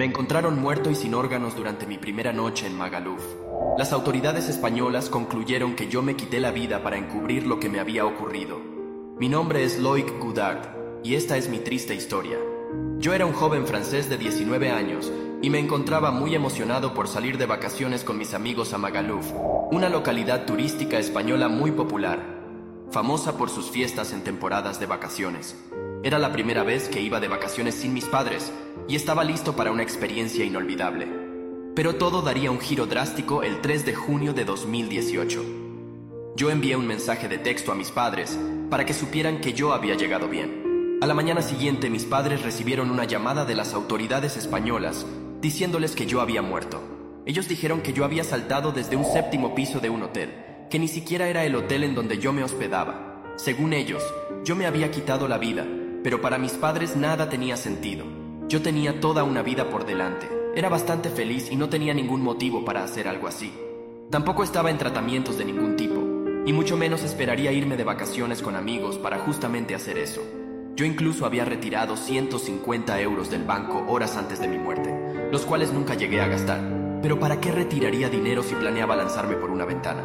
Me encontraron muerto y sin órganos durante mi primera noche en Magaluf. Las autoridades españolas concluyeron que yo me quité la vida para encubrir lo que me había ocurrido. Mi nombre es Loic Goudard y esta es mi triste historia. Yo era un joven francés de 19 años y me encontraba muy emocionado por salir de vacaciones con mis amigos a Magaluf, una localidad turística española muy popular, famosa por sus fiestas en temporadas de vacaciones. Era la primera vez que iba de vacaciones sin mis padres y estaba listo para una experiencia inolvidable. Pero todo daría un giro drástico el 3 de junio de 2018. Yo envié un mensaje de texto a mis padres para que supieran que yo había llegado bien. A la mañana siguiente mis padres recibieron una llamada de las autoridades españolas diciéndoles que yo había muerto. Ellos dijeron que yo había saltado desde un séptimo piso de un hotel, que ni siquiera era el hotel en donde yo me hospedaba. Según ellos, yo me había quitado la vida pero para mis padres nada tenía sentido. Yo tenía toda una vida por delante. Era bastante feliz y no tenía ningún motivo para hacer algo así. Tampoco estaba en tratamientos de ningún tipo, y mucho menos esperaría irme de vacaciones con amigos para justamente hacer eso. Yo incluso había retirado 150 euros del banco horas antes de mi muerte, los cuales nunca llegué a gastar. Pero ¿para qué retiraría dinero si planeaba lanzarme por una ventana?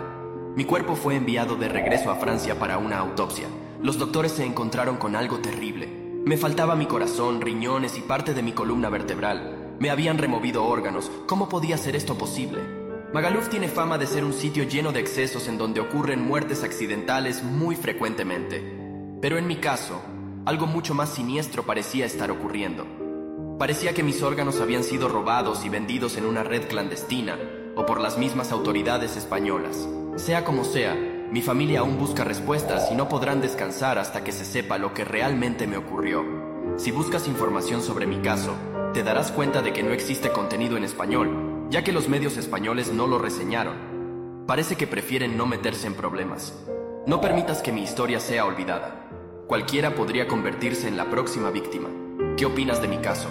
Mi cuerpo fue enviado de regreso a Francia para una autopsia, los doctores se encontraron con algo terrible. Me faltaba mi corazón, riñones y parte de mi columna vertebral. Me habían removido órganos. ¿Cómo podía ser esto posible? Magaluf tiene fama de ser un sitio lleno de excesos en donde ocurren muertes accidentales muy frecuentemente. Pero en mi caso, algo mucho más siniestro parecía estar ocurriendo. Parecía que mis órganos habían sido robados y vendidos en una red clandestina o por las mismas autoridades españolas. Sea como sea, mi familia aún busca respuestas y no podrán descansar hasta que se sepa lo que realmente me ocurrió. Si buscas información sobre mi caso, te darás cuenta de que no existe contenido en español, ya que los medios españoles no lo reseñaron. Parece que prefieren no meterse en problemas. No permitas que mi historia sea olvidada. Cualquiera podría convertirse en la próxima víctima. ¿Qué opinas de mi caso?